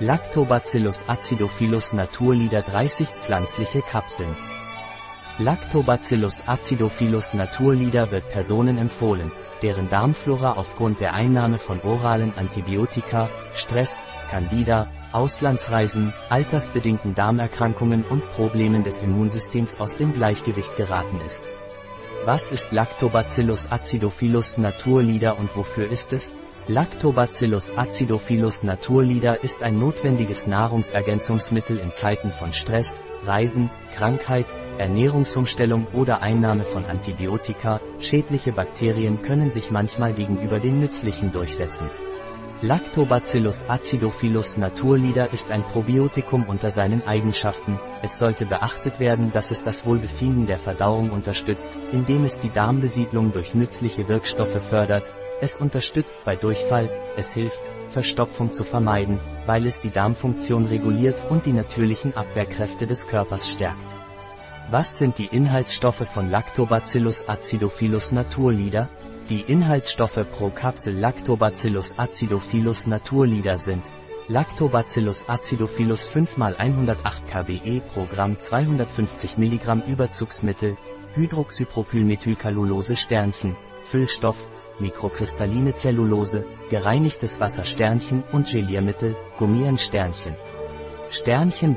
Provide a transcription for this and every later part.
Lactobacillus acidophilus Naturlieder 30 pflanzliche Kapseln. Lactobacillus acidophilus Naturlieder wird Personen empfohlen, deren Darmflora aufgrund der Einnahme von oralen Antibiotika, Stress, Candida, Auslandsreisen, altersbedingten Darmerkrankungen und Problemen des Immunsystems aus dem Gleichgewicht geraten ist. Was ist Lactobacillus acidophilus Naturlieder und wofür ist es? Lactobacillus acidophilus naturlieder ist ein notwendiges Nahrungsergänzungsmittel in Zeiten von Stress, Reisen, Krankheit, Ernährungsumstellung oder Einnahme von Antibiotika. Schädliche Bakterien können sich manchmal gegenüber den nützlichen durchsetzen. Lactobacillus acidophilus naturlieder ist ein Probiotikum unter seinen Eigenschaften. Es sollte beachtet werden, dass es das Wohlbefinden der Verdauung unterstützt, indem es die Darmbesiedlung durch nützliche Wirkstoffe fördert, es unterstützt bei Durchfall, es hilft, Verstopfung zu vermeiden, weil es die Darmfunktion reguliert und die natürlichen Abwehrkräfte des Körpers stärkt. Was sind die Inhaltsstoffe von Lactobacillus acidophilus naturlieder? Die Inhaltsstoffe pro Kapsel Lactobacillus acidophilus naturlieder sind Lactobacillus acidophilus 5 x 108 kBe pro Gramm 250 mg Überzugsmittel, Hydroxypropylmethylcellulose Sternchen, Füllstoff, mikrokristalline Zellulose, gereinigtes Wasser Sternchen und Geliermittel, Gummien Sternchen. Sternchen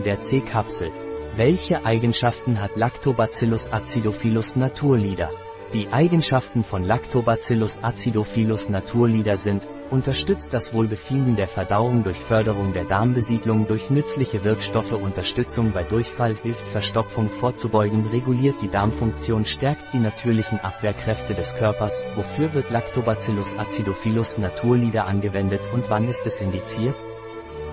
der C-Kapsel. Welche Eigenschaften hat Lactobacillus acidophilus naturlieder? Die Eigenschaften von Lactobacillus acidophilus naturlieder sind, unterstützt das Wohlbefinden der Verdauung durch Förderung der Darmbesiedlung durch nützliche Wirkstoffe Unterstützung bei Durchfall hilft Verstopfung vorzubeugen reguliert die Darmfunktion stärkt die natürlichen Abwehrkräfte des Körpers, wofür wird Lactobacillus acidophilus naturlieder angewendet und wann ist es indiziert?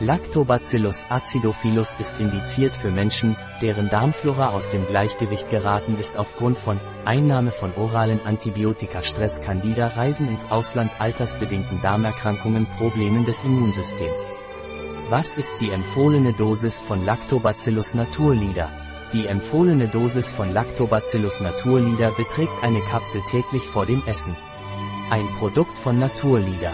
Lactobacillus acidophilus ist indiziert für Menschen, deren Darmflora aus dem Gleichgewicht geraten ist aufgrund von Einnahme von oralen Antibiotika Stress Candida Reisen ins Ausland altersbedingten Darmerkrankungen Problemen des Immunsystems. Was ist die empfohlene Dosis von Lactobacillus naturlieder? Die empfohlene Dosis von Lactobacillus naturlieder beträgt eine Kapsel täglich vor dem Essen. Ein Produkt von Naturlieder.